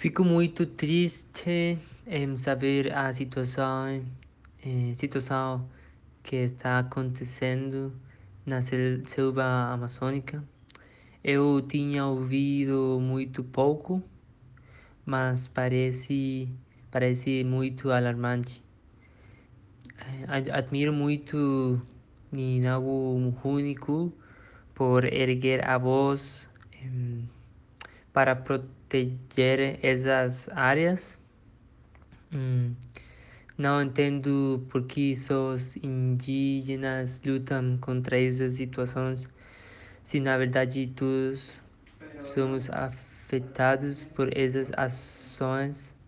Fico muito triste em saber a situação, eh, situação que está acontecendo na selva amazônica. Eu tinha ouvido muito pouco, mas parece, parece muito alarmante. Eh, admiro muito Ninagu único por erguer a voz para proteger essas áreas. Hum, não entendo por que os indígenas lutam contra essas situações, se na verdade todos somos afetados por essas ações.